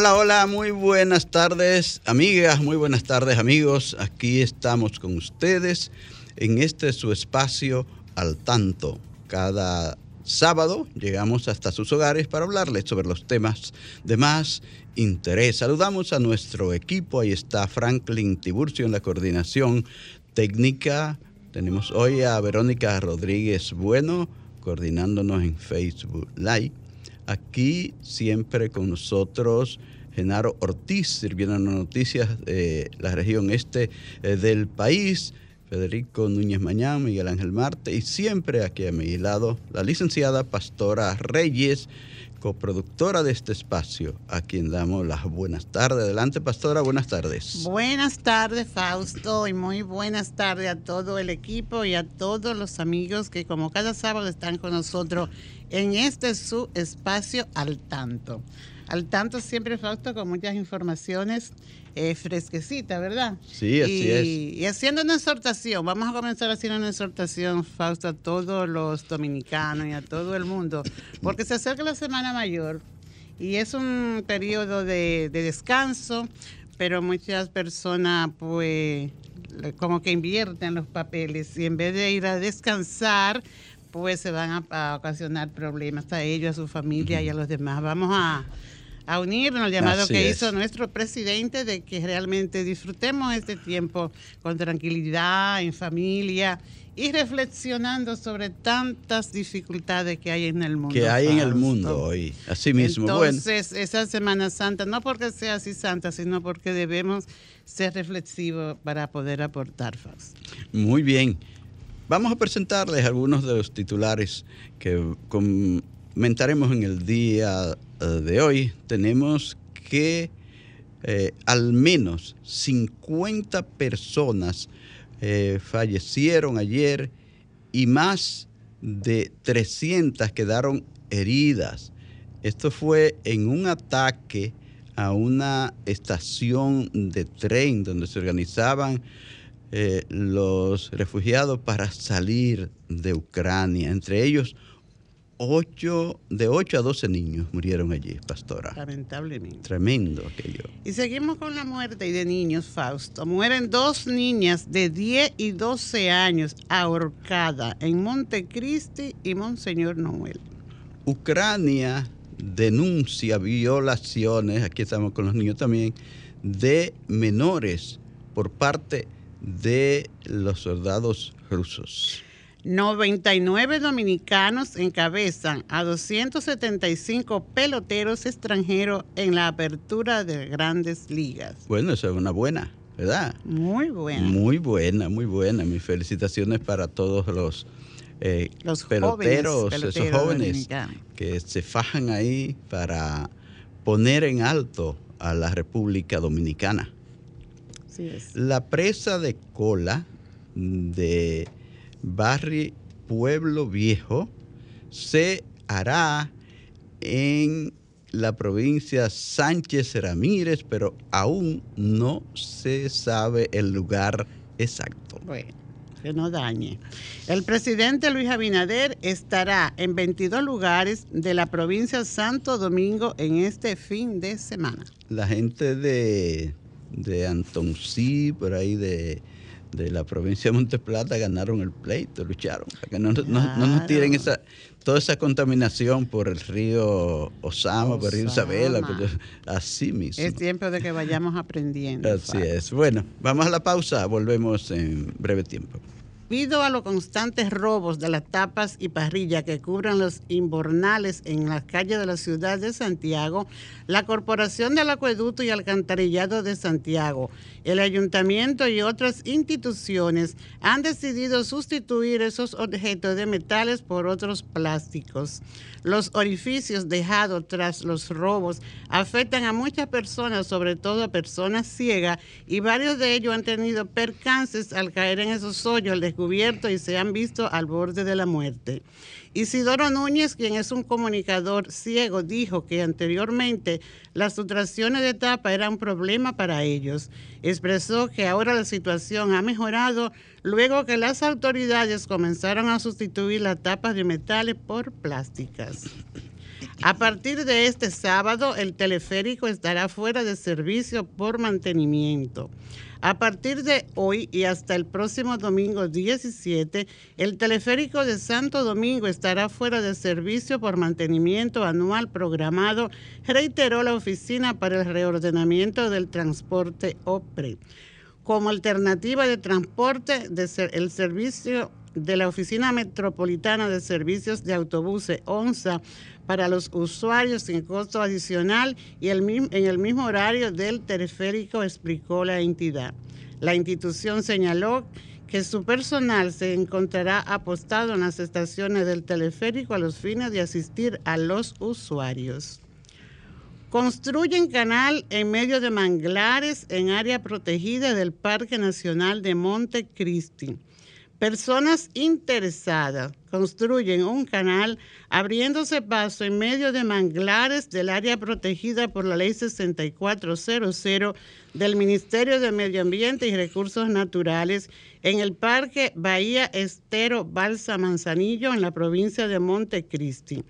Hola, hola, muy buenas tardes amigas, muy buenas tardes amigos. Aquí estamos con ustedes en este su espacio al tanto. Cada sábado llegamos hasta sus hogares para hablarles sobre los temas de más interés. Saludamos a nuestro equipo, ahí está Franklin Tiburcio en la coordinación técnica. Tenemos hoy a Verónica Rodríguez Bueno coordinándonos en Facebook Live Aquí siempre con nosotros Genaro Ortiz, sirviendo las noticias de la región este eh, del país. Federico Núñez Mañán, Miguel Ángel Marte y siempre aquí a mi lado la licenciada Pastora Reyes, coproductora de este espacio, a quien damos las buenas tardes. Adelante, Pastora, buenas tardes. Buenas tardes, Fausto, y muy buenas tardes a todo el equipo y a todos los amigos que como cada sábado están con nosotros en este su espacio al tanto. Al tanto siempre, Fausto, con muchas informaciones eh, fresquecitas, ¿verdad? Sí, así es. Y haciendo una exhortación, vamos a comenzar haciendo una exhortación, Fausto, a todos los dominicanos y a todo el mundo, porque se acerca la Semana Mayor y es un periodo de, de descanso, pero muchas personas, pues, como que invierten los papeles y en vez de ir a descansar, pues se van a, ocasionar problemas a ellos, a su familia y a los demás. Vamos a, unirnos al llamado que hizo nuestro presidente de que realmente disfrutemos este tiempo con tranquilidad, en familia y reflexionando sobre tantas dificultades que hay en el mundo. Que hay en el mundo hoy, así mismo. Entonces, esa Semana Santa, no porque sea así santa, sino porque debemos ser reflexivos para poder aportar. Muy bien. Vamos a presentarles algunos de los titulares que comentaremos en el día eh, de hoy. Tenemos que eh, al menos 50 personas eh, fallecieron ayer y más de 300 quedaron heridas. Esto fue en un ataque a una estación de tren donde se organizaban los refugiados para salir de Ucrania. Entre ellos, ocho, de 8 a 12 niños murieron allí, pastora. Lamentablemente. Tremendo aquello. Y seguimos con la muerte de niños, Fausto. Mueren dos niñas de 10 y 12 años ahorcadas en Montecristi y Monseñor Noel. Ucrania denuncia violaciones, aquí estamos con los niños también, de menores por parte de los soldados rusos. 99 dominicanos encabezan a 275 peloteros extranjeros en la apertura de grandes ligas. Bueno, eso es una buena, ¿verdad? Muy buena. Muy buena, muy buena. Mis felicitaciones para todos los, eh, los peloteros, esos jóvenes que se fajan ahí para poner en alto a la República Dominicana. La presa de cola de Barrio Pueblo Viejo se hará en la provincia Sánchez Ramírez, pero aún no se sabe el lugar exacto. Bueno, que no dañe. El presidente Luis Abinader estará en 22 lugares de la provincia Santo Domingo en este fin de semana. La gente de de Antonsí, por ahí de, la provincia de Monteplata, ganaron el pleito, lucharon, para que no, nos tiren esa, toda esa contaminación por el río Osama, por el río Isabela, así mismo. Es tiempo de que vayamos aprendiendo. Así es. Bueno, vamos a la pausa, volvemos en breve tiempo. Debido a los constantes robos de las tapas y parrillas que cubren los inbornales en las calles de la ciudad de Santiago, la Corporación del Acueducto y Alcantarillado de Santiago, el Ayuntamiento y otras instituciones han decidido sustituir esos objetos de metales por otros plásticos. Los orificios dejados tras los robos afectan a muchas personas, sobre todo a personas ciegas, y varios de ellos han tenido percances al caer en esos hoyos al descubierto y se han visto al borde de la muerte. Isidoro Núñez, quien es un comunicador ciego, dijo que anteriormente las sustracciones de tapa eran un problema para ellos. Expresó que ahora la situación ha mejorado luego que las autoridades comenzaron a sustituir las tapas de metales por plásticas. A partir de este sábado, el teleférico estará fuera de servicio por mantenimiento. A partir de hoy y hasta el próximo domingo 17, el teleférico de Santo Domingo estará fuera de servicio por mantenimiento anual programado, reiteró la Oficina para el Reordenamiento del Transporte OPRE. Como alternativa de transporte, el servicio de la Oficina Metropolitana de Servicios de Autobuses, ONSA, para los usuarios sin costo adicional y en el mismo horario del teleférico, explicó la entidad. La institución señaló que su personal se encontrará apostado en las estaciones del teleférico a los fines de asistir a los usuarios. Construyen canal en medio de manglares en área protegida del Parque Nacional de Monte Cristi. Personas interesadas construyen un canal abriéndose paso en medio de manglares del área protegida por la Ley 6400 del Ministerio de Medio Ambiente y Recursos Naturales en el Parque Bahía Estero Balsa Manzanillo en la provincia de Montecristi.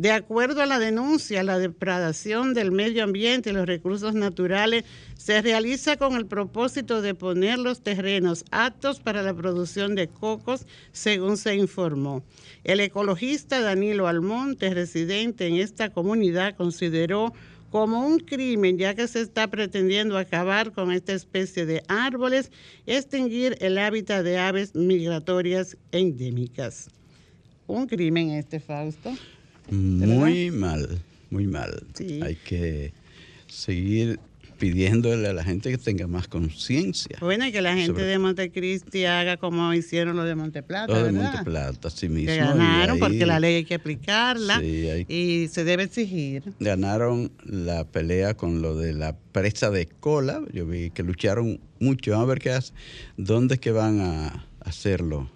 De acuerdo a la denuncia, la depredación del medio ambiente y los recursos naturales se realiza con el propósito de poner los terrenos aptos para la producción de cocos, según se informó. El ecologista Danilo Almonte, residente en esta comunidad, consideró como un crimen, ya que se está pretendiendo acabar con esta especie de árboles, extinguir el hábitat de aves migratorias endémicas. Un crimen este, Fausto. Muy mal, muy mal. Hay que seguir pidiéndole a la gente que tenga más conciencia. Bueno, y que la gente de Montecristi haga como hicieron los de Monteplata. Los de Monteplata, sí mismo. Que ganaron porque la ley hay que aplicarla y se debe exigir. Ganaron la pelea con lo de la presa de cola. Yo vi que lucharon mucho. Vamos a ver qué hace. ¿Dónde es que van a hacerlo?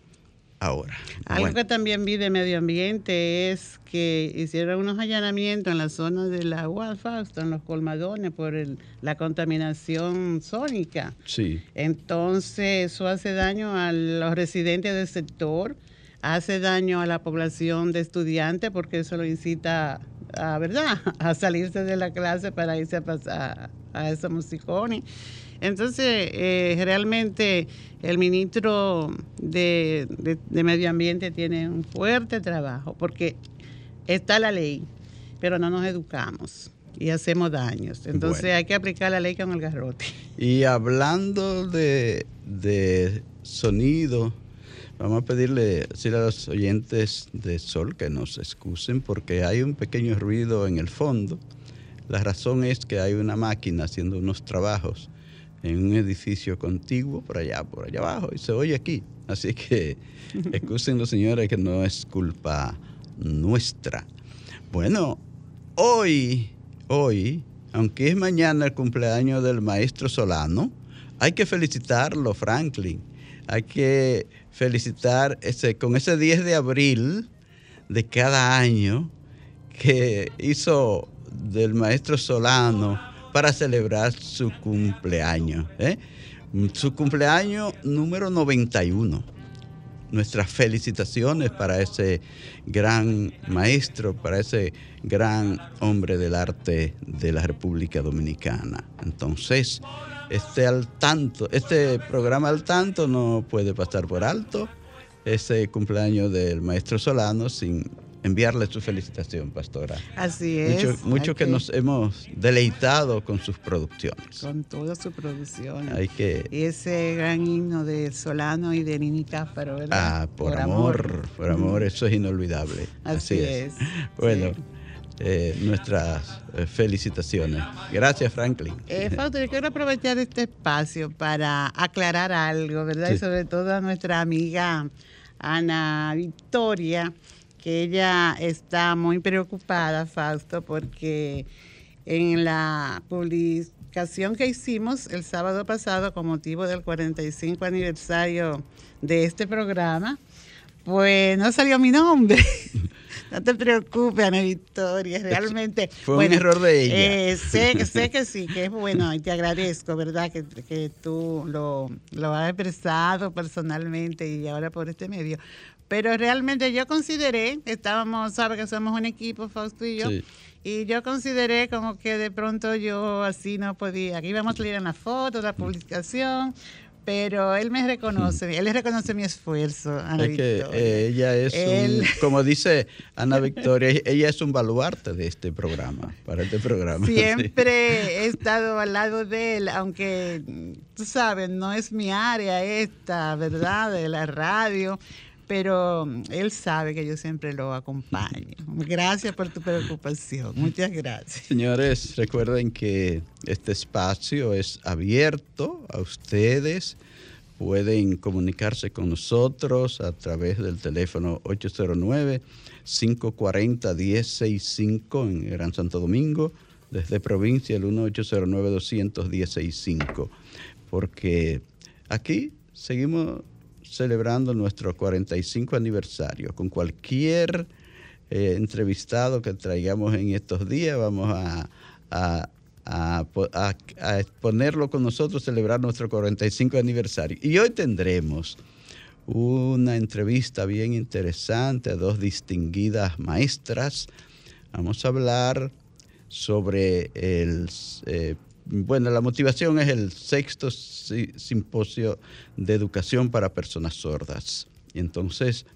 Ahora. Algo que también vi de medio ambiente es que hicieron unos allanamientos en la zona del agua, Fausto, en los colmadones, por la contaminación sónica. Sí. Entonces, eso hace daño a los residentes del sector, hace daño a la población de estudiantes, porque eso lo incita a, ¿verdad?, a salirse de la clase para irse a pasar a esos musicones. Entonces, eh, realmente el ministro de, Medio Ambiente tiene un fuerte trabajo porque está la ley, pero no nos educamos y hacemos daños. Entonces hay que aplicar la ley con el garrote. Y hablando de, sonido, vamos a pedirle a los oyentes de Sol que nos excusen porque hay un pequeño ruido en el fondo. La razón es que hay una máquina haciendo unos trabajos en un edificio contiguo por allá, por allá abajo, y se oye aquí. Así que excusen los señores que no es culpa nuestra. Bueno, hoy, hoy, aunque es mañana el cumpleaños del maestro Solano, hay que felicitarlo, Franklin. Hay que felicitar ese, con ese 10 de abril de cada año que hizo del maestro Solano para celebrar su cumpleaños. ¿eh? Su cumpleaños número 91. Nuestras felicitaciones para ese gran maestro, para ese gran hombre del arte de la República Dominicana. Entonces, este al tanto, este programa al tanto no puede pasar por alto ese cumpleaños del maestro Solano sin enviarle su felicitación, pastora. Así es. Mucho, que, nos hemos deleitado con sus producciones. Con todas sus producciones. Hay que... Y ese gran himno de Solano y de Nini Cáfaro, ¿verdad? Ah, por, amor, por amor, eso es inolvidable. Así, es. Bueno. Eh, nuestras eh, felicitaciones. Gracias, Franklin. Eh, Fausto, yo quiero aprovechar este espacio para aclarar algo, ¿verdad? Y sobre todo a nuestra amiga Ana Victoria, que ella está muy preocupada, Fausto, porque en la publicación que hicimos el sábado pasado con motivo del 45 aniversario de este programa, pues no salió mi nombre. No te preocupes, Ana Victoria, realmente. Fue un error de ella. Eh, sé, sé que sí, que es bueno y te agradezco, ¿verdad? Que, que tú lo, lo has expresado personalmente y ahora por este medio. Pero realmente yo consideré, estábamos, sabes que somos un equipo, Fausto y yo, y yo consideré como que de pronto yo así no podía, que íbamos a salir en la foto, la publicación, pero él me reconoce, él reconoce mi esfuerzo, Ana es Que eh, ella es, un, como dice Ana Victoria, ella es un baluarte de este programa, para este programa. Siempre he estado al lado de él, aunque tú sabes, no es mi área esta, ¿verdad? De la radio, pero mm, él sabe que yo siempre lo acompaño. Gracias por tu preocupación. Muchas gracias. Señores, recuerden que este espacio es abierto a ustedes. Pueden comunicarse con nosotros a través del teléfono 809-540-1065 en Gran Santo Domingo, desde provincia el 1809-200-1065, porque aquí seguimos celebrando nuestro 45 aniversario. Con cualquier eh, entrevistado que traigamos en estos días, vamos a, a, exponerlo con nosotros, celebrar nuestro 45 aniversario. Y hoy tendremos una entrevista bien interesante a dos distinguidas maestras. Vamos a hablar sobre el eh, bueno, la motivación es el sexto simposio de educación para personas sordas. Y entonces,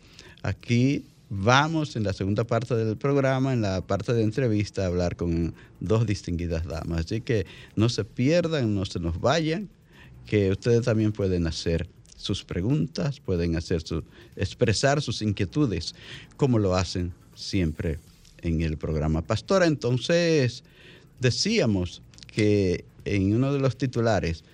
aquí vamos en la segunda parte del programa, en la parte de entrevista, a hablar con dos distinguidas damas. Así que no se pierdan, no se nos vayan, que ustedes también pueden hacer sus preguntas, pueden hacer su, expresar sus inquietudes, como lo hacen siempre en el programa. Pastora, entonces decíamos que en uno de los titulares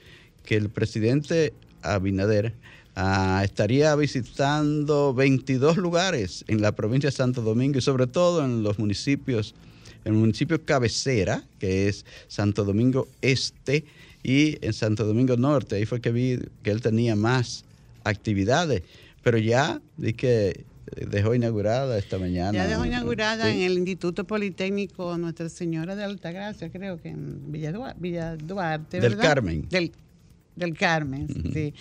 que el presidente Abinader ah, estaría visitando 22 lugares en la provincia de Santo Domingo y sobre todo en los municipios, en el municipio cabecera, que es Santo Domingo Este, y en Santo Domingo Norte. Ahí fue que vi que él tenía más actividades. Pero ya di que dejó inaugurada esta mañana. Ya dejó inaugurada en el Instituto Politécnico Nuestra Señora de Altagracia, creo que en Villa Duarte, Villa Duarte Del Carmen. Del, del Carmen, sí.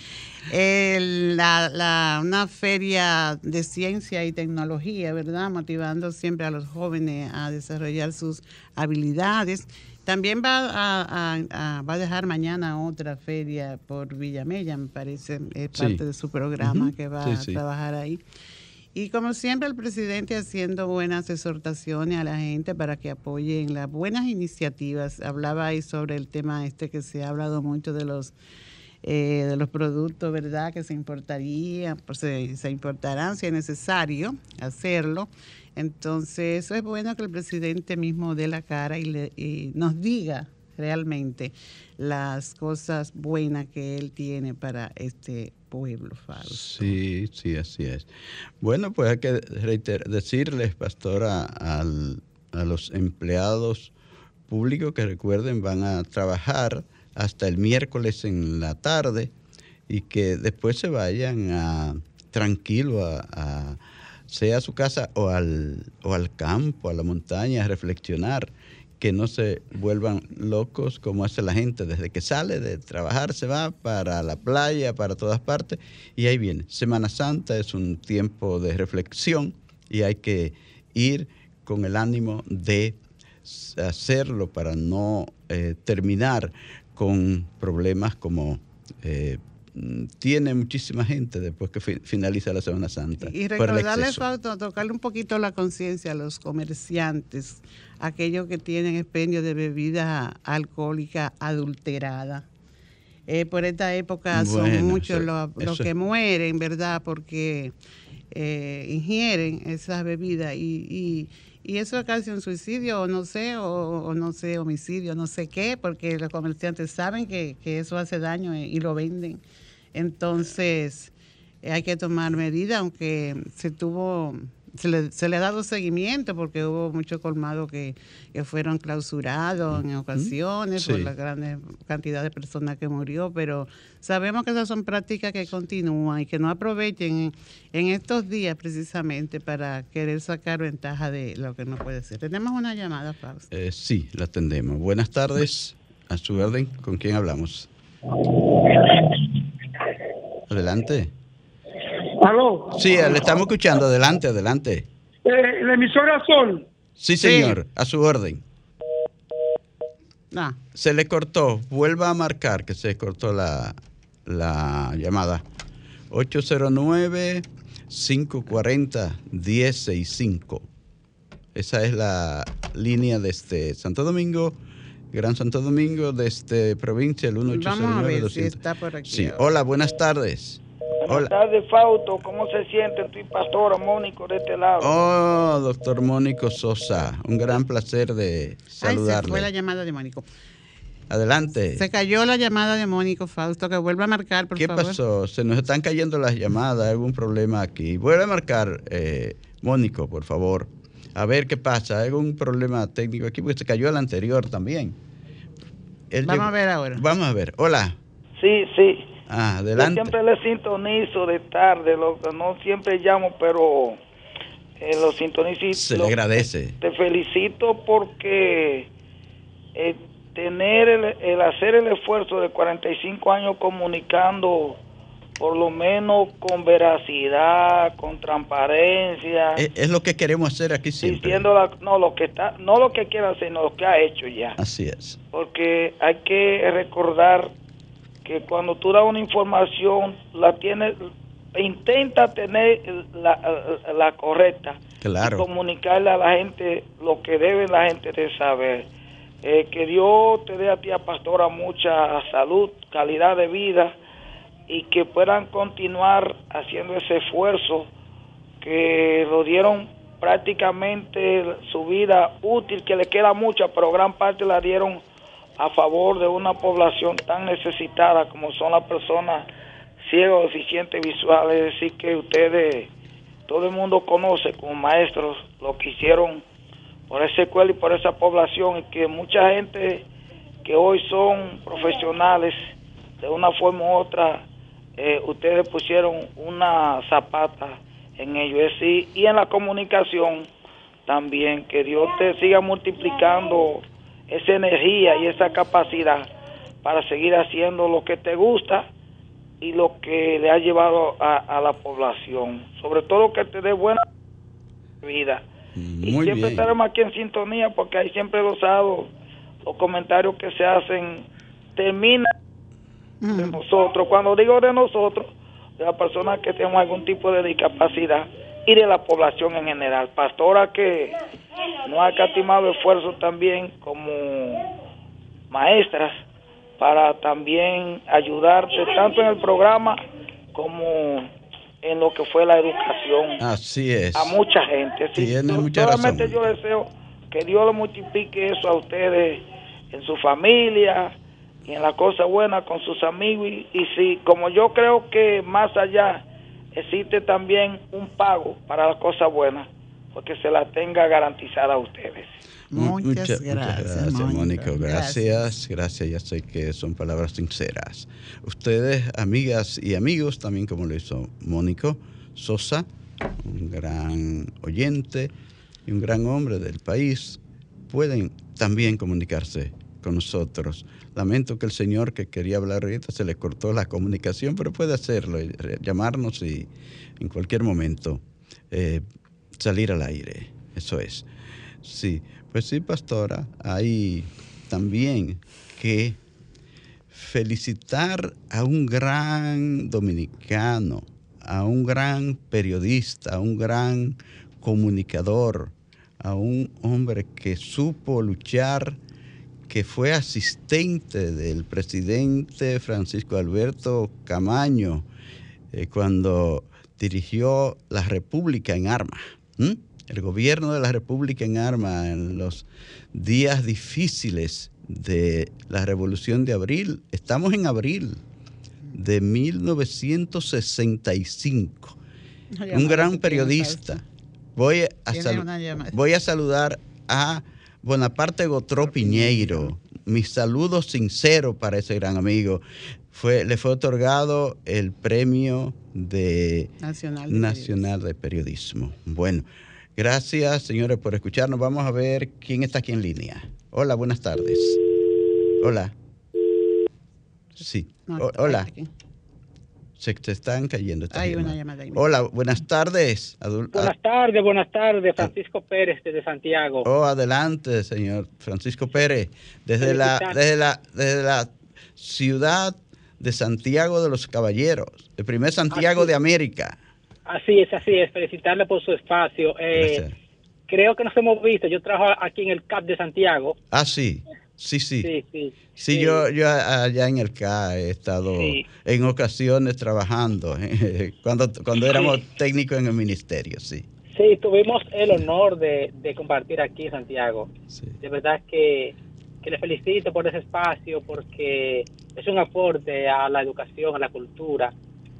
la, una feria de ciencia y tecnología, ¿verdad? Motivando siempre a los jóvenes a desarrollar sus habilidades. También va a, va a dejar mañana otra feria por Villamella, me parece, es parte de su programa que va a trabajar ahí. Y como siempre, el presidente haciendo buenas exhortaciones a la gente para que apoyen las buenas iniciativas. Hablaba ahí sobre el tema este que se ha hablado mucho de los eh, de los productos, ¿verdad? Que se importarían, pues se, se importarán si es necesario hacerlo. Entonces, eso es bueno que el presidente mismo dé la cara y, le, y nos diga realmente las cosas buenas que él tiene para este Sí, sí, así es. Bueno, pues hay que decirles, pastora, al, a los empleados públicos que recuerden van a trabajar hasta el miércoles en la tarde y que después se vayan a tranquilo a, sea a su casa o al, o al campo, a la montaña, a reflexionar que no se vuelvan locos como hace la gente. Desde que sale de trabajar se va para la playa, para todas partes, y ahí viene. Semana Santa es un tiempo de reflexión y hay que ir con el ánimo de hacerlo para no eh, terminar con problemas como eh, tiene muchísima gente después que finaliza la Semana Santa. Y recordarle, Fausto, tocarle un poquito la conciencia a los comerciantes, aquellos que tienen expendio de bebida alcohólica adulterada. Eh, por esta época son muchos los, que mueren, ¿verdad? Porque eh, ingieren esas bebidas y, y, eso es casi un suicidio, o no sé, o, no sé, homicidio, no sé qué, porque los comerciantes saben que, que eso hace daño y lo venden. Entonces, hay que tomar medidas, aunque se tuvo se le, se le ha dado seguimiento porque hubo muchos colmados que, fueron clausurados en ocasiones por la gran cantidad de personas que murió, pero sabemos que esas son prácticas que continúan y que no aprovechen en, estos días precisamente para querer sacar ventaja de lo que no puede ser. Tenemos una llamada, Fausto. Eh, sí, la atendemos. Buenas tardes, a su orden, ¿con quién hablamos? Adelante. ¿Aló? Sí, le estamos escuchando. Adelante, adelante. Eh, ¿La emisora Sol? Sí, señor. A su orden. Ah. Se le cortó. Vuelva a marcar que se cortó la, la llamada. 809-540-1065. Esa es la línea desde Santo Domingo, Gran Santo Domingo, desde provincia, el 1809 Vamos a ver si está por aquí. Sí. Hola, buenas tardes. Buenas tardes, Fausto. ¿Cómo se siente? Estoy pastora Mónico de este lado. Oh, doctor Mónico Sosa. Un gran placer de saludarle. Ay, se fue la llamada de Mónico. Adelante. Se cayó la llamada de Mónico, Fausto, que vuelva a marcar, por ¿Qué favor. ¿Qué pasó? Se nos están cayendo las llamadas, hay algún problema aquí. Vuelve a marcar, eh, Mónico, por favor. A ver qué pasa. Hay algún problema técnico aquí, porque se cayó el anterior también. Vamos a ver ahora. Vamos a ver. Hola. Sí, sí. Ah, adelante. Yo siempre le sintonizo de tarde, lo, no siempre llamo, pero eh, lo sintonizo. Se le agradece. Te felicito porque eh, tener el, hacer el esfuerzo de 45 años comunicando por lo menos con veracidad, con transparencia. Es, lo que queremos hacer aquí siempre. Diciendo no lo que está, no lo que quiere hacer, sino lo que ha hecho ya. Así es. Porque hay que recordar que cuando tú das una información, la tienes, intenta tener la, correcta. Claro. Y comunicarle a la gente lo que debe la gente de saber. Eh, que Dios te dé a ti, a pastora, mucha salud, calidad de vida y que puedan continuar haciendo ese esfuerzo que lo dieron prácticamente su vida útil, que le queda mucha, pero gran parte la dieron a favor de una población tan necesitada como son las personas ciegos, deficientes visuales, es decir, que ustedes, todo el mundo conoce como maestros lo que hicieron por esa escuela y por esa población y que mucha gente que hoy son profesionales, de una forma u otra, eh, ustedes pusieron una zapata en ello, es decir, y en la comunicación también, que Dios te siga multiplicando esa energía y esa capacidad para seguir haciendo lo que te gusta y lo que le ha llevado a, la población. Sobre todo que te dé buena vida. y siempre estaremos aquí en sintonía porque hay siempre los sábados los comentarios que se hacen terminan de nosotros. Cuando digo de nosotros, de las personas que tenemos algún tipo de discapacidad y de la población en general. Pastora que no ha catimado esfuerzo también como maestras para también ayudarte tanto en el programa como en lo que fue la educación. Así es. A mucha gente. Tiene mucha solamente yo deseo que Dios le multiplique eso a ustedes en su familia y en la cosa buena con sus amigos y, y si como yo creo que más allá existe también un pago para la cosa buena, porque se la tenga garantizada a ustedes. Muchas, gracias, Mónico. Gracias, gracias. Ya sé que son palabras sinceras. Ustedes, amigas y amigos, también como lo hizo Mónico Sosa, un gran oyente y un gran hombre del país, pueden también comunicarse con nosotros. Lamento que el señor que quería hablar ahorita se le cortó la comunicación, pero puede hacerlo, llamarnos y en cualquier momento eh, salir al aire. Eso es. Sí, pues sí, pastora, hay también que felicitar a un gran dominicano, a un gran periodista, a un gran comunicador, a un hombre que supo luchar, que fue asistente del presidente Francisco Alberto Camaño eh, cuando dirigió la República en armas. El gobierno de la República en armas en los días difíciles de la Revolución de Abril. Estamos en abril de 1965. Un gran periodista. Voy a, voy a saludar a Bonaparte Gotró Piñeiro. Mi saludo sincero para ese gran amigo. Fue, le fue otorgado el premio de Nacional de Periodismo. Bueno, gracias señores por escucharnos. Vamos a ver quién está aquí en línea. Hola, buenas tardes. Hola. Sí. hola. Se te están cayendo. Hay una llamada ahí. Hola, buenas tardes. buenas tardes, buenas tardes. Francisco Pérez desde Santiago. Oh, adelante, señor Francisco Pérez. Desde la, desde la, desde la ciudad de Santiago de los Caballeros, el primer Santiago de América. Así es, así es. Felicitarle por su espacio. Eh, creo que nos hemos visto. Yo trabajo aquí en el CAP de Santiago. Ah, sí. Sí, sí. Sí, sí. yo, yo allá en el CAP he estado en ocasiones trabajando, cuando, cuando éramos técnicos en el ministerio, sí. Sí, tuvimos el honor de, compartir aquí en Santiago. De verdad que, que le felicito por ese espacio porque es un aporte a la educación, a la cultura,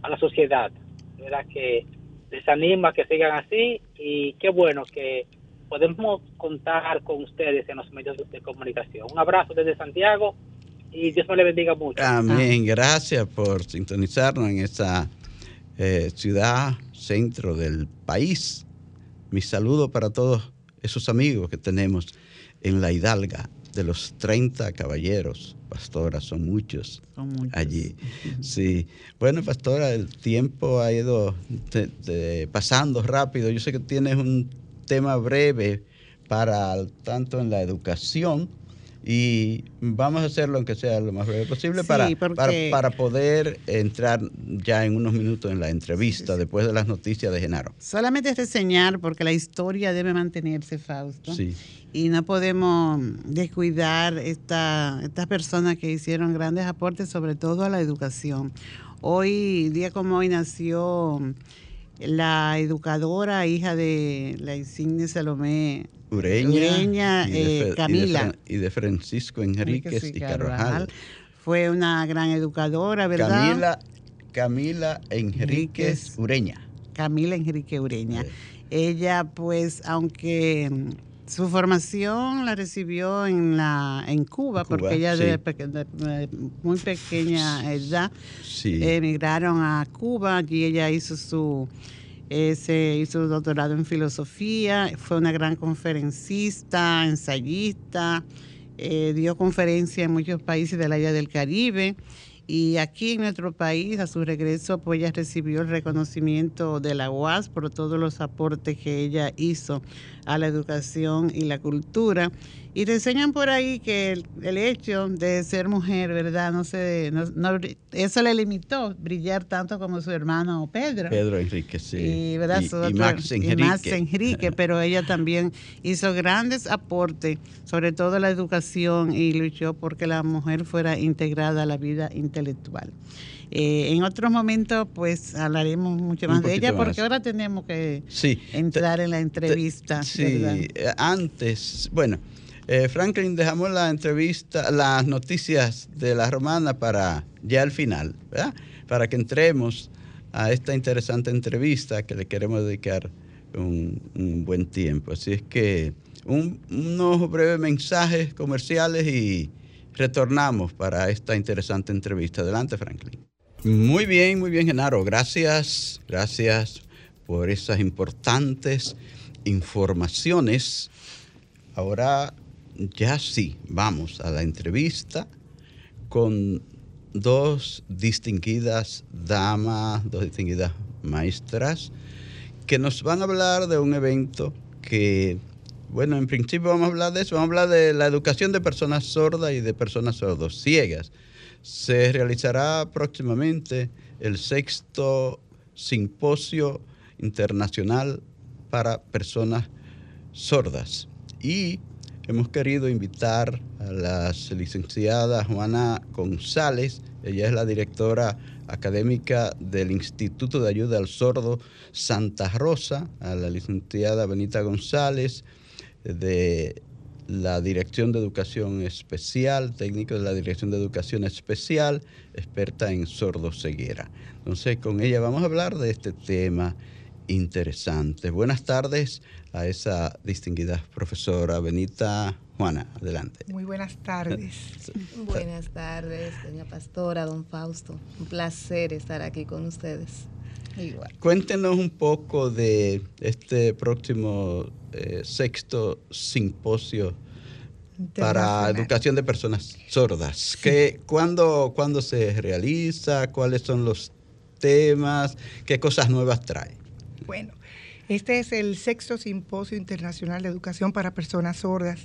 a la sociedad. De verdad que les anima a que sigan así y qué bueno que podemos contar con ustedes en los medios de comunicación. Un abrazo desde Santiago y Dios me le bendiga mucho. Amén. Gracias por sintonizarnos en esta eh, ciudad, centro del país. Mi saludo para todos esos amigos que tenemos en la Hidalga de los 30 caballeros. Pastora, son muchos, allí. Sí. Bueno, pastora, el tiempo ha ido pasando rápido. Yo sé que tienes un tema breve para tanto en la educación y vamos a hacerlo aunque sea lo más breve posible para, para, poder entrar ya en unos minutos en la entrevista después de las noticias de Genaro. Solamente reseñar porque la historia debe mantenerse, Fausto. Y no podemos descuidar esta, estas personas que hicieron grandes aportes, sobre todo a la educación. Hoy, día como hoy, nació la educadora, hija de la insigne Salomé Ureña, eh, Camila. Y de, Francisco Enríquez y Carvajal. Fue una gran educadora, ¿verdad? Camila, Camila Enríquez, Ureña. Camila Enrique Ureña. Ella, pues, aunque su formación la recibió en la en Cuba, porque ella de, muy pequeña edad emigraron a Cuba, allí ella hizo su se hizo doctorado en filosofía, fue una gran conferencista, ensayista, eh, dio conferencias en muchos países del área del Caribe y aquí en nuestro país, a su regreso, pues ella recibió el reconocimiento de la UAS por todos los aportes que ella hizo a la educación y la cultura. Y te enseñan por ahí que el, hecho de ser mujer, ¿verdad? No sé, no, eso le limitó brillar tanto como su hermano Pedro. Pedro Enrique, sí. Y, ¿verdad? y, Max Enrique. Y Max Enrique, pero ella también hizo grandes aportes, sobre todo la educación, y luchó porque la mujer fuera integrada a la vida intelectual. Eh, en otros momentos, pues hablaremos mucho más de ella, porque ahora tenemos que entrar en la entrevista. sí, eh, antes, bueno. Eh, Franklin, dejamos la entrevista, las noticias de la romana para ya al final, ¿verdad? Para que entremos a esta interesante entrevista que le queremos dedicar un, buen tiempo. Así es que unos breves mensajes comerciales y retornamos para esta interesante entrevista. Adelante, Franklin. Muy bien, muy bien, Genaro. Gracias, gracias por esas importantes informaciones. Ahora ya sí, vamos a la entrevista con dos distinguidas damas, dos distinguidas maestras, que nos van a hablar de un evento que, bueno, en principio vamos a hablar de eso, vamos a hablar de la educación de personas sordas y de personas sordociegas. se realizará próximamente el sexto simposio internacional para personas sordas. Y hemos querido invitar a la licenciada Juana González, ella es la directora académica del Instituto de Ayuda al Sordo Santa Rosa, a la licenciada Benita González de la Dirección de Educación Especial, técnico de la Dirección de Educación Especial, experta en sordoceguera. Entonces, con ella vamos a hablar de este tema interesante. Buenas tardes a esa distinguida profesora Benita Juana. Adelante. Muy buenas tardes. buenas tardes, doña Pastora, don Fausto. Un placer estar aquí con ustedes. Igual. Cuéntenos un poco de este próximo eh, sexto simposio para educación de personas sordas. cuándo, ¿Cuándo se realiza? ¿Cuáles son los temas? ¿Qué cosas nuevas trae? Bueno, este es el sexto simposio internacional de educación para personas sordas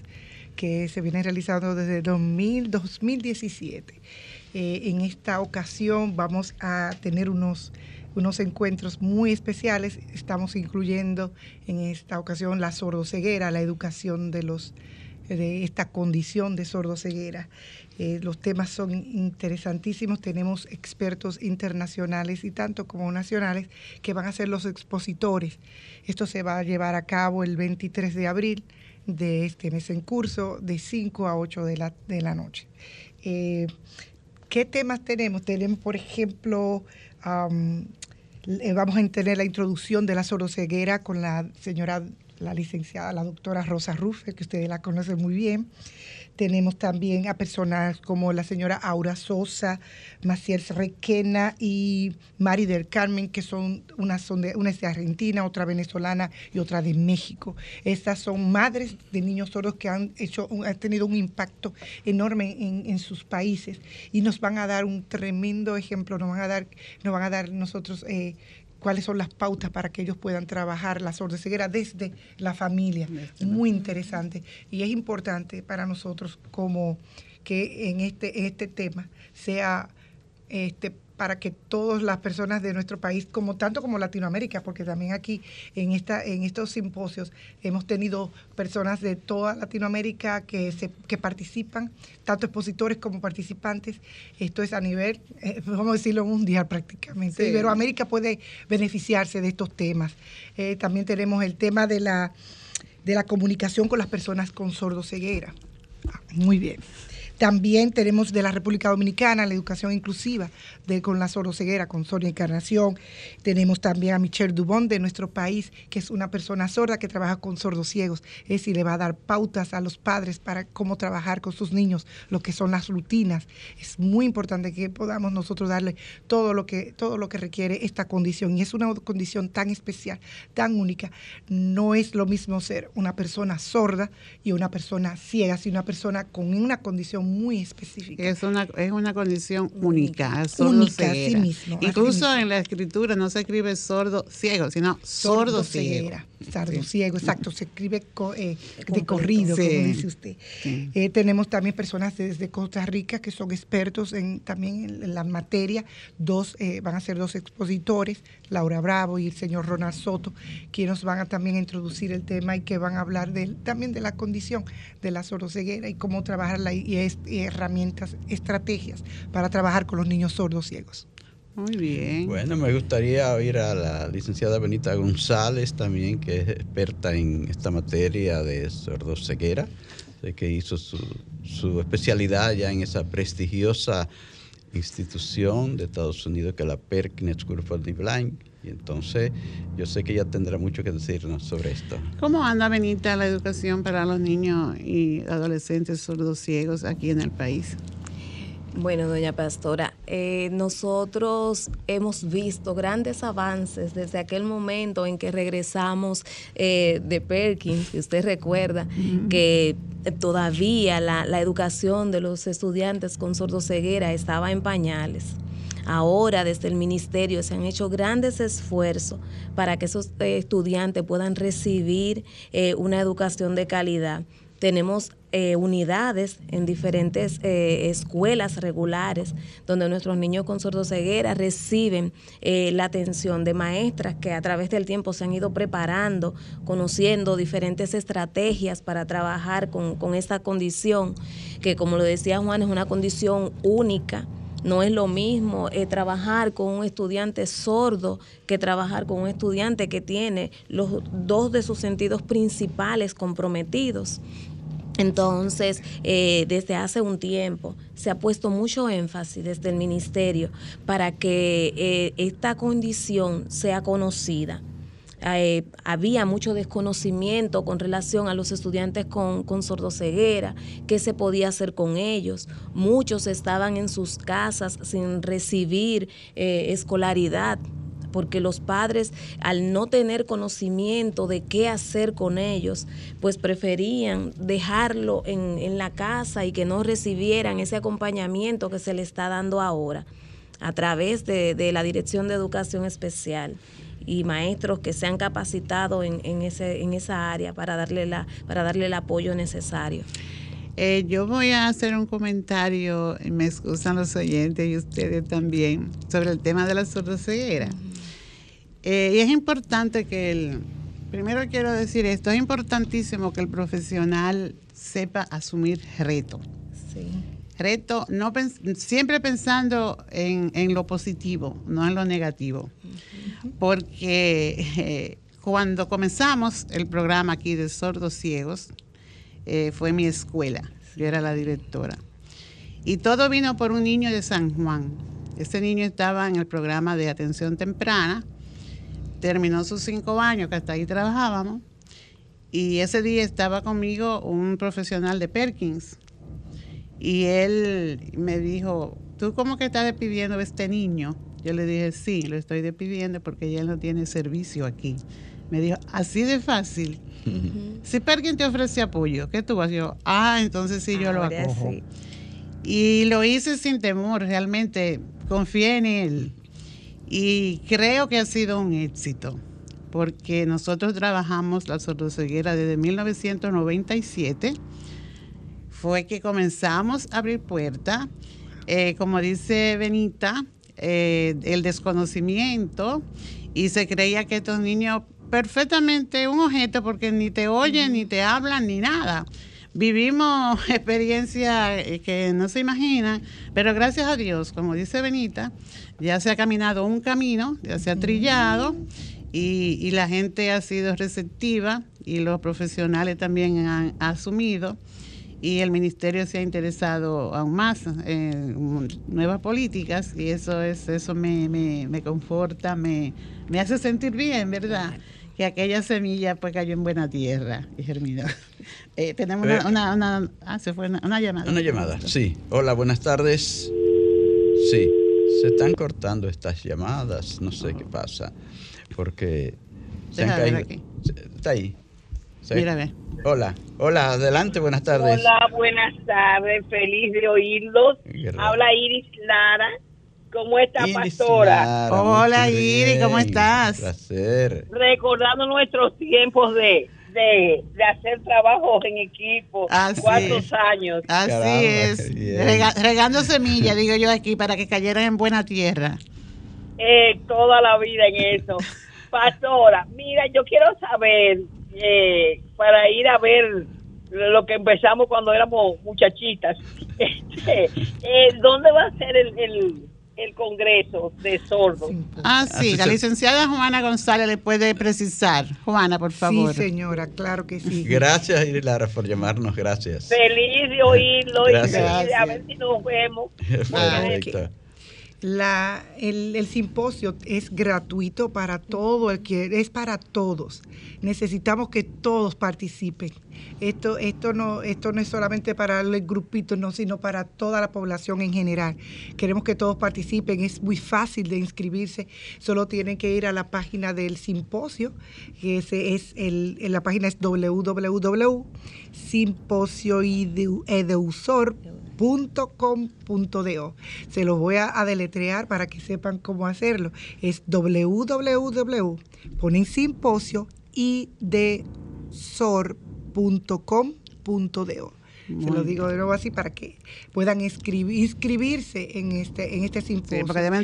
que se viene realizando desde 2000, 2017. Eh, en esta ocasión vamos a tener unos, unos encuentros muy especiales. Estamos incluyendo en esta ocasión la sordoceguera, la educación de los de esta condición de sordoceguera. Eh, los temas son interesantísimos, tenemos expertos internacionales y tanto como nacionales que van a ser los expositores. Esto se va a llevar a cabo el 23 de abril de este mes en curso, de 5 a 8 de la, de la noche. Eh, ¿Qué temas tenemos? Tenemos, por ejemplo, eh, vamos a tener la introducción de la sordoceguera con la señora, la licenciada, la doctora Rosa Ruffe, que ustedes la conocen muy bien. Tenemos también a personas como la señora Aura Sosa, Maciel Requena y Mari del Carmen, que son una, son de, una es de Argentina, otra venezolana y otra de México. Estas son madres de niños sordos que han, hecho, han tenido un impacto enorme en, sus países y nos van a dar un tremendo ejemplo, nos van a dar, nos van a dar nosotros eh, cuáles son las pautas para que ellos puedan trabajar la sordoceguera desde la familia. Muy interesante. Y es importante para nosotros como que en este, en este tema sea este, para que todas las personas de nuestro país, como tanto como Latinoamérica, porque también aquí en esta en estos simposios hemos tenido personas de toda Latinoamérica que se, que participan, tanto expositores como participantes. Esto es a nivel, eh, vamos a decirlo mundial prácticamente. Sí. Iberoamérica puede beneficiarse de estos temas. Eh, también tenemos el tema de la de la comunicación con las personas con sordoceguera. Muy bien. También tenemos de la República Dominicana la educación inclusiva de, con la soroceguera, con Sonia Encarnación. Tenemos también a Michelle Dubón de nuestro país, que es una persona sorda que trabaja con sordos ciegos. Es decir, le va a dar pautas a los padres para cómo trabajar con sus niños, lo que son las rutinas. Es muy importante que podamos nosotros darle todo lo que, todo lo que requiere esta condición. Y es una condición tan especial, tan única. No es lo mismo ser una persona sorda y una persona ciega, sino una persona con una condición muy específica. Es una, es una condición única, única, sí mismo. Incluso en la escritura no se escribe sordo ciego, sino sordo, ciego. Sordo ciego, exacto, se escribe eh, de corrido, como dice usted. Eh, tenemos también personas desde Costa Rica que son expertos en, también en la materia, dos, eh, van a ser dos expositores, Laura Bravo y el señor Ronald Soto, quienes van a también introducir el tema y que van a hablar de, también de la condición de la sordoceguera y cómo trabajarla y, es, herramientas, estrategias para trabajar con los niños sordos ciegos. Muy bien. Bueno, me gustaría oír a la licenciada Benita González también, que es experta en esta materia de sordoceguera, que hizo su, su especialidad ya en esa prestigiosa institución de Estados Unidos que es la Perkins School for the Blind. Y entonces yo sé que ella tendrá mucho que decirnos sobre esto. ¿Cómo anda Benita la educación para los niños y adolescentes sordos ciegos aquí en el país? Bueno, doña Pastora, eh, nosotros hemos visto grandes avances desde aquel momento en que regresamos eh, de Perkins, que usted recuerda, que todavía la, la, educación de los estudiantes con sordoceguera estaba en pañales. Ahora desde el ministerio se han hecho grandes esfuerzos para que esos estudiantes puedan recibir eh, una educación de calidad tenemos eh, unidades en diferentes eh, escuelas regulares donde nuestros niños con sordoceguera reciben eh, la atención de maestras que a través del tiempo se han ido preparando, conociendo diferentes estrategias para trabajar con, con esta condición, que como lo decía Juan, es una condición única. No es lo mismo trabajar con un estudiante sordo que trabajar con un estudiante que tiene los dos de sus sentidos principales comprometidos. Entonces, eh, desde hace un tiempo se ha puesto mucho énfasis desde el ministerio para que eh, esta condición sea conocida. Eh, había mucho desconocimiento con relación a los estudiantes con, con sordoceguera, qué se podía hacer con ellos. Muchos estaban en sus casas sin recibir escolaridad porque los padres al no tener conocimiento de qué hacer con ellos, pues preferían dejarlo en, la casa y que no recibieran ese acompañamiento que se le está dando ahora a través de, la Dirección de Educación Especial y maestros que se han capacitado en, ese, en esa área para darle, la, para darle el apoyo necesario. Eh, yo voy a hacer un comentario, me excusan los oyentes y ustedes también, sobre el tema de la sordoceguera. Eh, y es importante que el, primero quiero decir esto, es importantísimo que el profesional sepa asumir reto. Sí. Reto, siempre pensando en, lo positivo, no en lo negativo. Porque eh, cuando comenzamos el programa aquí de Sordos Ciegos, eh, fue mi escuela, yo era la directora. Y todo vino por un niño de San Juan. Este niño estaba en el programa de atención temprana terminó sus cinco años, que hasta ahí trabajábamos, y ese día estaba conmigo un profesional de Perkins. Y él me dijo, ¿tú cómo que estás despidiendo a este niño? Yo le dije, sí, lo estoy despidiendo porque ya él no tiene servicio aquí. Me dijo, así de fácil. Si Perkins te ofrece apoyo, ¿qué tú vas? Yo, ah, entonces sí, yo lo acojo. Y lo hice sin temor, realmente confié en él. Y creo que ha sido un éxito, porque nosotros trabajamos la sordoceguera desde 1997. Fue que comenzamos a abrir puertas. Eh, como dice Benita, eh, el desconocimiento y se creía que estos niños perfectamente un objeto porque ni te oyen, ni te hablan, ni nada. Vivimos experiencias eh, que no se imaginan, pero gracias a Dios, como dice Benita, ya se ha caminado un camino, ya se ha trillado y, la gente ha sido receptiva y los profesionales también han asumido y el ministerio se ha interesado aún más en nuevas políticas y eso es eso me, me, conforta, me, me hace sentir bien, ¿verdad? que aquella semilla pues cayó en buena tierra y germinó. Eh, tenemos una, una, ah, se fue una, llamada. Una llamada, sí. Hola, buenas tardes. Sí, se están cortando estas llamadas, no sé qué pasa, porque se han caído. Está ahí. Mírame. Hola, hola, adelante, buenas tardes. Hola, buenas tardes, feliz de oírlos. Habla Iris Lara ¿Cómo está, pastora? Hola, Iris, ¿cómo estás? Placer. Recordando nuestros tiempos de, de, hacer trabajo en equipo. Así ¿Cuántos años? Así es. regando semillas, digo yo aquí, para que cayeran en buena tierra. Eh, toda la vida en eso. Pastora, mira, yo quiero saber, eh, para ir a ver lo que empezamos cuando éramos muchachitas, este, eh, ¿dónde va a ser el el Congreso de Sordos. Ah, sí, la licenciada Juana González le puede precisar. Juana, por favor. Sí, señora, claro que sí. Gracias, Lara, por llamarnos, gracias. Feliz de oírlo y a ver si nos vemos. La, el, el, simposio es gratuito para todo el que es para todos. Necesitamos que todos participen. Esto, esto no, esto no es solamente para el grupito, no, sino para toda la población en general. Queremos que todos participen. Es muy fácil de inscribirse. Solo tienen que ir a la página del simposio, que ese es el, la página es www.simposioedeusor.com Se los voy a, deletrear para que sepan cómo hacerlo. Es www. Ponen simposio y Se lo digo de nuevo así para que puedan inscribirse en este en este simposio. porque deben,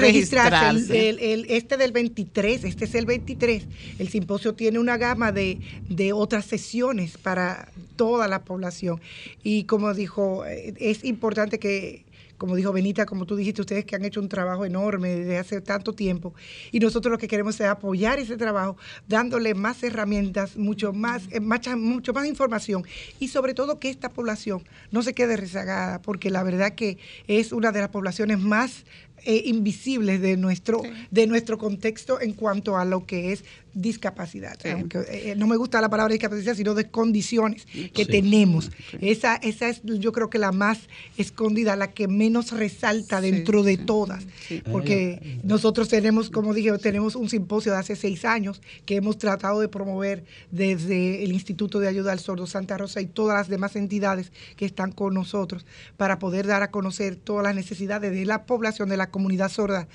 registrarse. El, este del 23, este es el 23. El simposio tiene una gama de, de otras sesiones para toda la población. Y como dijo, eh, es importante que como dijo Benita, como tú dijiste, ustedes que han hecho un trabajo enorme desde hace tanto tiempo. Y nosotros lo que queremos es apoyar ese trabajo, dándole más herramientas, mucho más, eh, mucho más información. Y sobre todo que esta población no se quede rezagada, porque la verdad que es una de las poblaciones más eh, invisibles de nuestro, de nuestro contexto en cuanto a lo que es discapacidad. Aunque, eh, no me gusta la palabra discapacidad, sino de condiciones que tenemos. Esa, esa es yo creo que la más escondida, la que menos resalta dentro de todas. Porque nosotros tenemos, como dije, tenemos un simposio de hace seis años que hemos tratado de promover desde el Instituto de Ayuda al Sordo Santa Rosa y todas las demás entidades que están con nosotros para poder dar a conocer todas las necesidades de la población, de la comunidad sorda,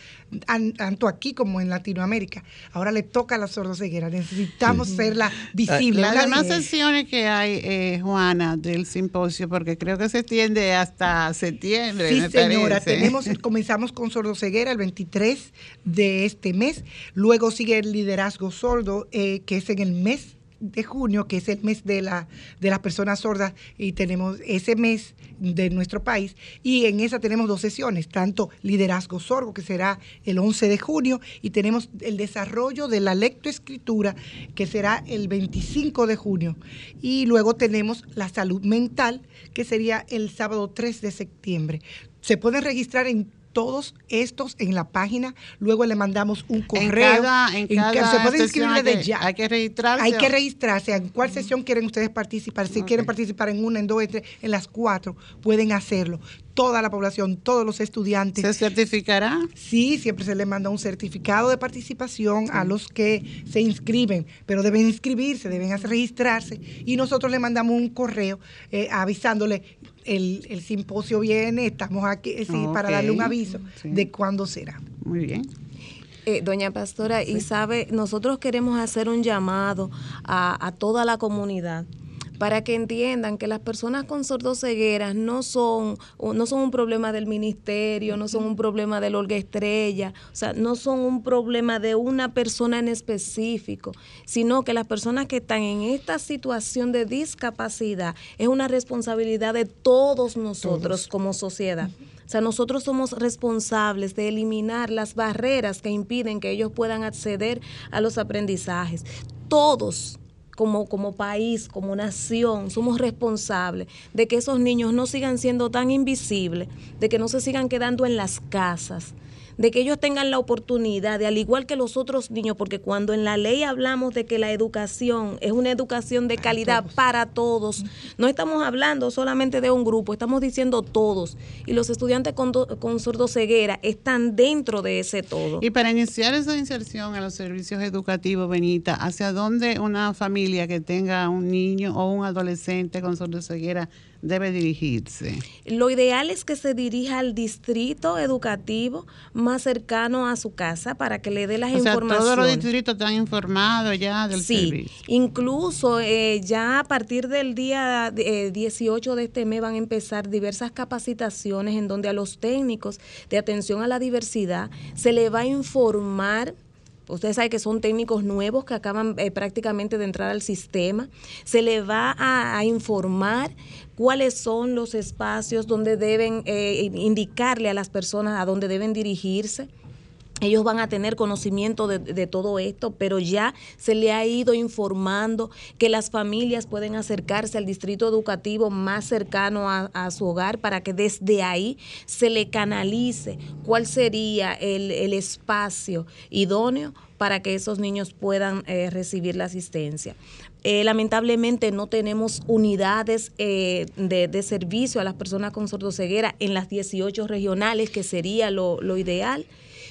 tanto aquí como en Latinoamérica. Ahora le toca a la sorda ceguera. Necesitamos hacerla visible. Las demás sesiones que hay, eh, Juana, del simposio, porque creo que se extiende hasta septiembre. Sí, señora. Tenemos, comenzamos con sordoceguera el 23 de este mes. Luego sigue el liderazgo sordo, eh, que es en el mes de junio, que es el mes de, la, de las personas sordas, y tenemos ese mes de nuestro país, y en esa tenemos dos sesiones, tanto liderazgo sordo, que será el 11 de junio, y tenemos el desarrollo de la lectoescritura, que será el 25 de junio, y luego tenemos la salud mental, que sería el sábado 3 de septiembre. Se pueden registrar en todos estos en la página. Luego le mandamos un correo. En cada, se puede inscribir desde ya. Hay que registrarse. Hay que registrarse. ¿En cuál sesión quieren ustedes participar? Si quieren participar en una, en dos, en tres, en las cuatro, pueden hacerlo. Toda la población, todos los estudiantes. ¿Se certificará? Sí, siempre se les manda un certificado de participación a los que se inscriben, pero deben inscribirse, deben registrarse y nosotros le mandamos un correo eh, avisándole el, simposio viene, estamos aquí para darle un aviso de cuándo será. Muy bien. Eh, doña Pastora, y sabe, nosotros queremos hacer un llamado a, a toda la comunidad para que entiendan que las personas con sordocegueras no son, no son un problema del ministerio, no son un problema del Olga Estrella, o sea, no son un problema de una persona en específico, sino que las personas que están en esta situación de discapacidad es una responsabilidad de todos nosotros como sociedad. O sea, nosotros somos responsables de eliminar las barreras que impiden que ellos puedan acceder a los aprendizajes. Todos como, como país, como nación, somos responsables de que esos niños no sigan siendo tan invisibles, de que no se sigan quedando en las casas, de que ellos tengan la oportunidad de, al igual que los otros niños, porque cuando en la ley hablamos de que la educación es una educación de calidad para todos, no estamos hablando solamente de un grupo, estamos diciendo todos. Y los estudiantes con, con sordoceguera están dentro de ese todo. Y para iniciar esa inserción a los servicios educativos, Benita, ¿hacia dónde una familia que tenga un niño o un adolescente con sordoceguera debe dirigirse? Lo ideal es que se dirija al distrito educativo más cercano a su casa para que le dé las o sea, informaciones. Todos los distritos están informados ya del sí, servicio. Incluso eh, ya a partir del día 18 eh, de este mes van a empezar diversas capacitaciones en donde a los técnicos de atención a la diversidad se le va a informar Ustedes saben que son técnicos nuevos que acaban eh, prácticamente de entrar al sistema. Se le va a, informar cuáles son los espacios donde deben eh, indicarle a las personas a dónde deben dirigirse ellos van a tener conocimiento de, todo esto, pero ya se le ha ido informando que las familias pueden acercarse al distrito educativo más cercano a, su hogar para que desde ahí se le canalice cuál sería el, espacio idóneo para que esos niños puedan eh, recibir la asistencia. Eh, lamentablemente no tenemos unidades eh, de, servicio a las personas con sordoceguera en las 18 regionales, que sería lo, lo ideal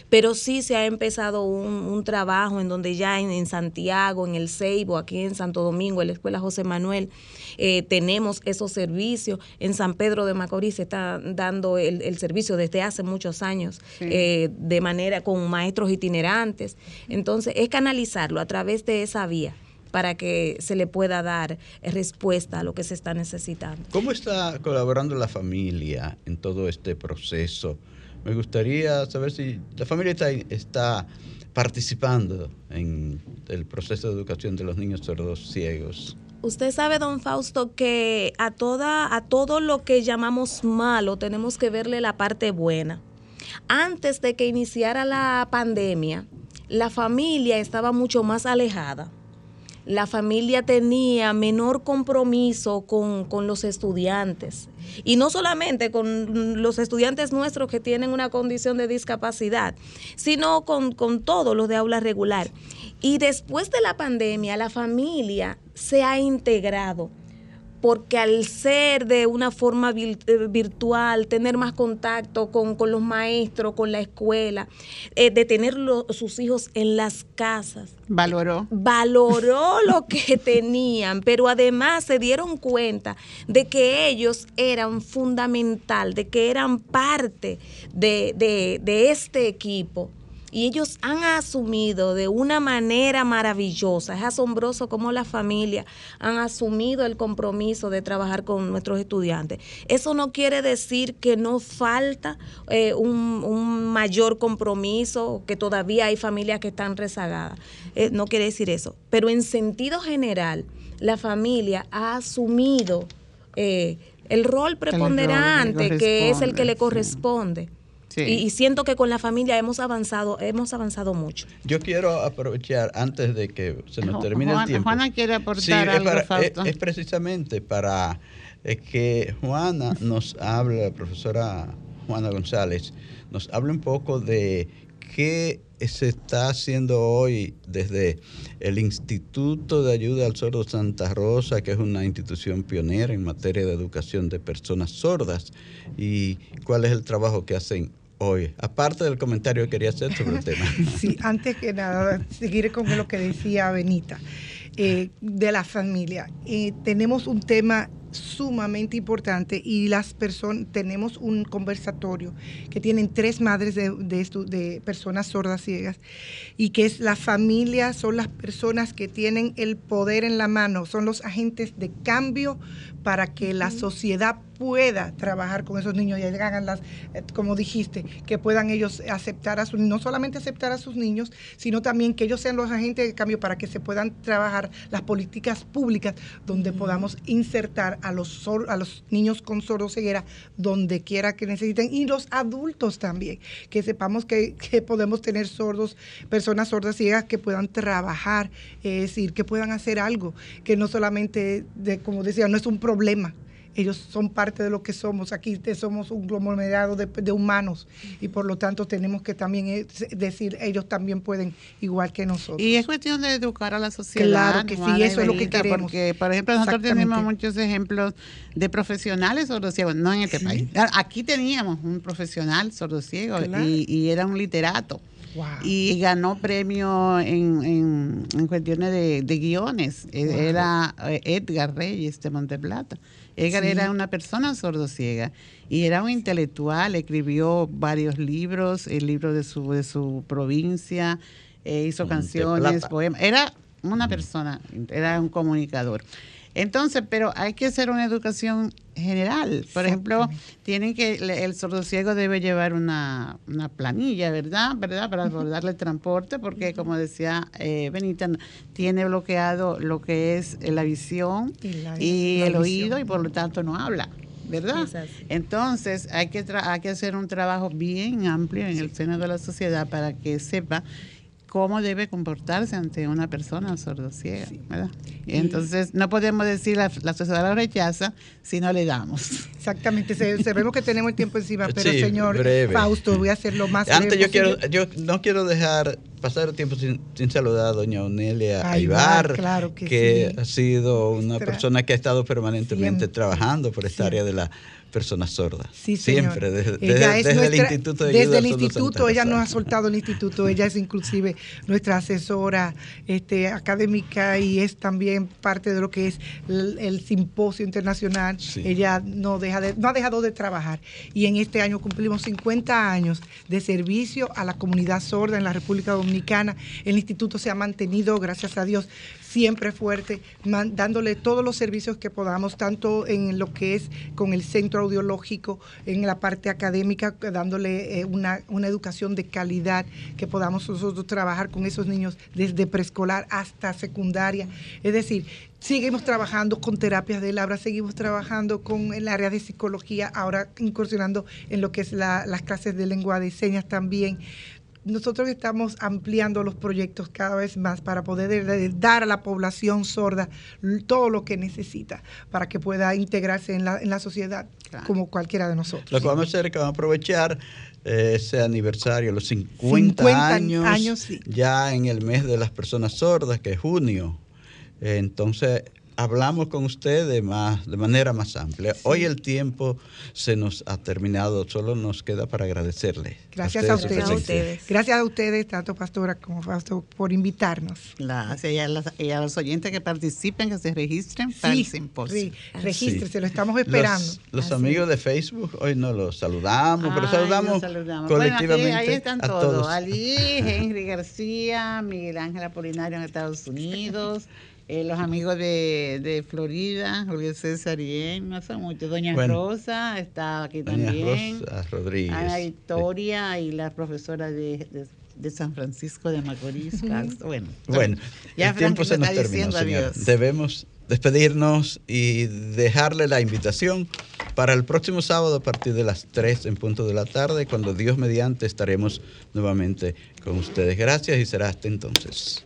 pero sí se ha empezado un, trabajo en donde ya en, Santiago, en el Ceibo, aquí en Santo Domingo, en la Escuela José Manuel, eh, tenemos esos servicios. En San Pedro de Macorís se está dando el, servicio desde hace muchos años eh, de manera con maestros itinerantes. Entonces, es canalizarlo a través de esa vía para que se le pueda dar respuesta a lo que se está necesitando. ¿Cómo está colaborando la familia en todo este proceso? Me gustaría saber si la familia está, participando en el proceso de educación de los niños sordos ciegos. Usted sabe, don Fausto, que a toda, a todo lo que llamamos malo tenemos que verle la parte buena. Antes de que iniciara la pandemia, la familia estaba mucho más alejada la familia tenía menor compromiso con, los estudiantes. Y no solamente con los estudiantes nuestros que tienen una condición de discapacidad, sino con, con todos los de aula regular. Y después de la pandemia, la familia se ha integrado porque al ser de una forma eh, virtual, tener más contacto con, los maestros, con la escuela, eh, de tener sus hijos en las casas. Valoró. Valoró lo que tenían, pero además se dieron cuenta de que ellos eran fundamental, de que eran parte de, de este equipo y ellos han asumido de una manera maravillosa. Es asombroso cómo las familias han asumido el compromiso de trabajar con nuestros estudiantes. Eso no quiere decir que no falta eh, un, mayor compromiso, que todavía hay familias que están rezagadas. Eh, no quiere decir eso. Pero en sentido general, la familia ha asumido eh, el rol preponderante que es el que le corresponde. Y, siento que con la familia hemos avanzado, hemos avanzado mucho. Yo quiero aprovechar antes de que se nos termine el tiempo. Juana quiere aportar algo, es, precisamente para que Juana nos hable, la profesora Juana González, nos hable un poco de qué se está haciendo hoy desde el Instituto de Ayuda al Sordo Santa Rosa, que es una institución pionera en materia de educación de personas sordas, y cuál es el trabajo que hacen hoy, aparte del comentario que quería hacer sobre el tema. Sí, antes que nada, seguir con lo que decía Benita, eh, de la familia. Eh, tenemos un tema sumamente importante y las personas, tenemos un conversatorio que tienen tres madres de, de, personas sordas ciegas y que es la familia, son las personas que tienen el poder en la mano, son los agentes de cambio para que la sociedad pueda trabajar con esos niños y hagan las, eh, como dijiste, que puedan ellos aceptar a sus, no solamente aceptar a sus niños, sino también que ellos sean los agentes de cambio para que se puedan trabajar las políticas públicas donde podamos insertar a los, a los niños con sordoceguera donde quiera que necesiten y los adultos también, que sepamos que, que podemos tener sordos, personas sordas ciegas que puedan trabajar, es decir, que puedan hacer algo, que no solamente, de, como decía, no es un problema, ellos son parte de lo que somos. Aquí somos un conglomerado de, humanos y por lo tanto tenemos que también eh, decir, ellos también pueden igual que nosotros. Y es cuestión de educar a la sociedad. Claro que sí, eso es lo que queremos. Porque, por ejemplo, nosotros tenemos muchos ejemplos de profesionales sordociegos, no en este país. Aquí teníamos un profesional sordociego y, y era un literato. Y ganó premio en, en, cuestiones de, guiones. E, era eh, Edgar Reyes de Monteplata. Edgar era una persona sordociega y era un intelectual, escribió varios libros, el libro de su, de su provincia, eh, hizo canciones, poemas. Era una persona, era un comunicador. Entonces, pero hay que hacer una educación general. Por ejemplo, tienen que el sordociego debe llevar una, planilla, ¿verdad? ¿verdad? Para darle transporte, porque como decía eh, Benita, tiene bloqueado lo que es la visión y, el oído y por lo tanto no habla. ¿verdad? Entonces hay que, hay que hacer un trabajo bien amplio en el seno de la sociedad para que sepa cómo debe comportarse ante una persona sordociega, ¿verdad? entonces no podemos decir la, la sociedad lo rechaza si no le damos. Exactamente, sabemos que tenemos el tiempo encima, pero señor Fausto, voy a hacerlo más Antes yo quiero, yo no quiero dejar pasar el tiempo sin, saludar a doña Onelia Aybar, que, ha sido una persona que ha estado permanentemente trabajando por esta área de la personas sordas. Sí, Siempre, desde, ella desde, desde el instituto de Desde el instituto, ella no ha soltado el instituto, ella es inclusive nuestra asesora este, académica y es también parte de lo que es el, simposio internacional. Ella no, deja de, no ha dejado de trabajar y en este año cumplimos 50 años de servicio a la comunidad sorda en la República Dominicana. El instituto se ha mantenido, gracias a Dios, siempre fuerte, dándole todos los servicios que podamos, tanto en lo que es con el centro audiológico, en la parte académica, dándole eh, una, una educación de calidad, que podamos nosotros trabajar con esos niños desde preescolar hasta secundaria. Es decir, seguimos trabajando con terapias del habla, seguimos trabajando con el área de psicología, ahora incursionando en lo que es las clases de lengua de señas también nosotros estamos ampliando los proyectos cada vez más para poder dar a la población sorda todo lo que necesita para que pueda integrarse en la, en la sociedad como cualquiera de nosotros. Lo que vamos a hacer es que vamos a aprovechar ese aniversario, los 50, años, ya en el mes de las personas sordas, que es junio. entonces, hablamos con ustedes más, de manera más amplia. Hoy el tiempo se nos ha terminado, solo nos queda para agradecerle. Gracias a ustedes. Gracias a ustedes, tanto Pastora como Fausto, por invitarnos. Gracias. Y a, los oyentes que participen, que se registren para el simposio. Sí, regístrese, lo estamos esperando. Los, amigos de Facebook, hoy no los saludamos, pero saludamos, colectivamente. ahí están todos. Ali, Henry García, Miguel Ángel Apolinario en Estados Unidos. Eh, los amigos de, de, Florida, Julio César y no son muchos. Doña Rosa está aquí Doña también. Rosa Rodríguez. Ana Victoria y la profesora de, de, San Francisco de Macorís. bueno, bueno ya el tiempo se nos terminó, señor. Debemos despedirnos y dejarle la invitación para el próximo sábado a partir de las 3 en punto de la tarde, cuando Dios mediante estaremos nuevamente con ustedes. Gracias y será hasta entonces.